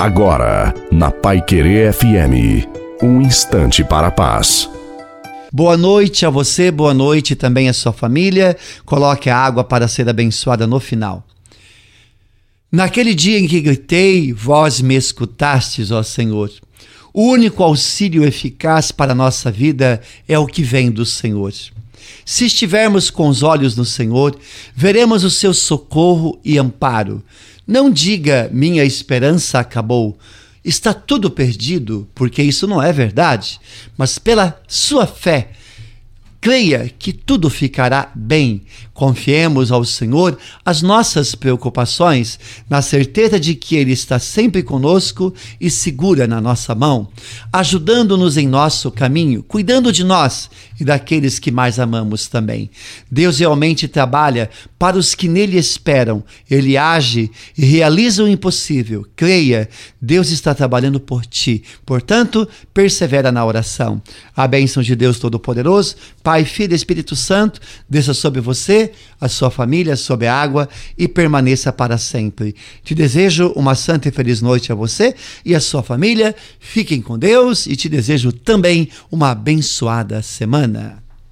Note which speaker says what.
Speaker 1: Agora, na Pai Querer FM, um instante para a paz.
Speaker 2: Boa noite a você, boa noite também à sua família. Coloque a água para ser abençoada no final. Naquele dia em que gritei, vós me escutastes, ó Senhor. O único auxílio eficaz para a nossa vida é o que vem do Senhor. Se estivermos com os olhos no Senhor, veremos o seu socorro e amparo. Não diga, minha esperança acabou. Está tudo perdido, porque isso não é verdade, mas pela sua fé Creia que tudo ficará bem. Confiemos ao Senhor as nossas preocupações, na certeza de que Ele está sempre conosco e segura na nossa mão, ajudando-nos em nosso caminho, cuidando de nós e daqueles que mais amamos também. Deus realmente trabalha para os que nele esperam. Ele age e realiza o impossível. Creia, Deus está trabalhando por ti. Portanto, persevera na oração. A bênção de Deus Todo-Poderoso, Pai, Filho e Espírito Santo, desça sobre você, a sua família, sobre a água e permaneça para sempre. Te desejo uma santa e feliz noite a você e a sua família. Fiquem com Deus e te desejo também uma abençoada semana.